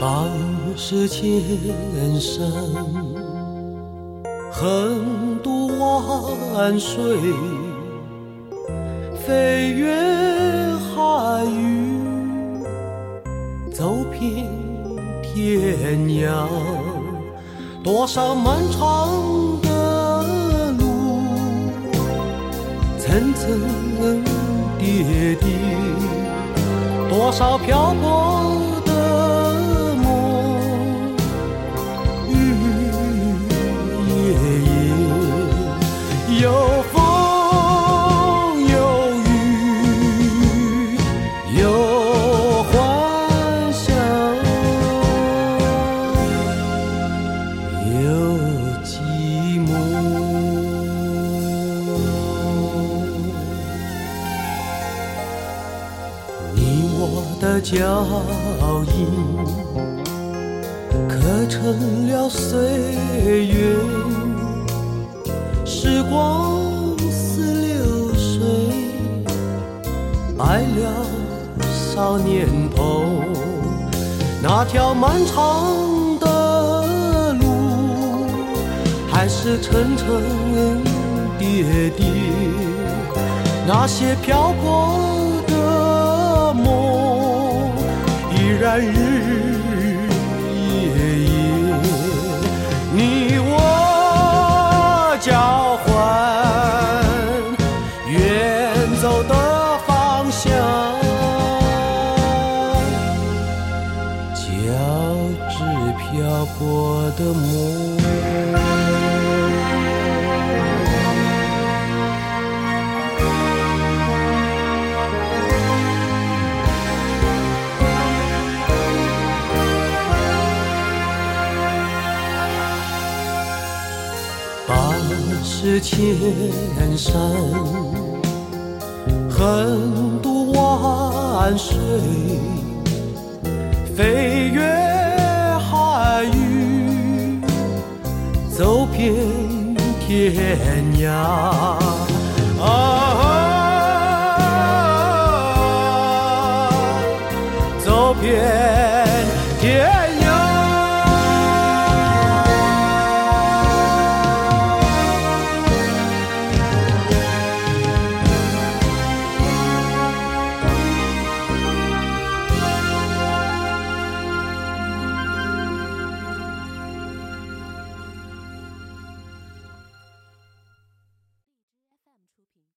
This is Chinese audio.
半世千山，横渡万水，飞越海域，走遍天涯。多少漫长的路，层层叠叠，多少漂泊。有风有雨有欢笑有寂寞你我的脚印刻成了岁月时光似流水，白了少年头。那条漫长的路，还是层层叠叠，那些漂泊的梦，依。然日日夜夜，我的梦。是千山横渡万水，飞越走遍天涯。啊，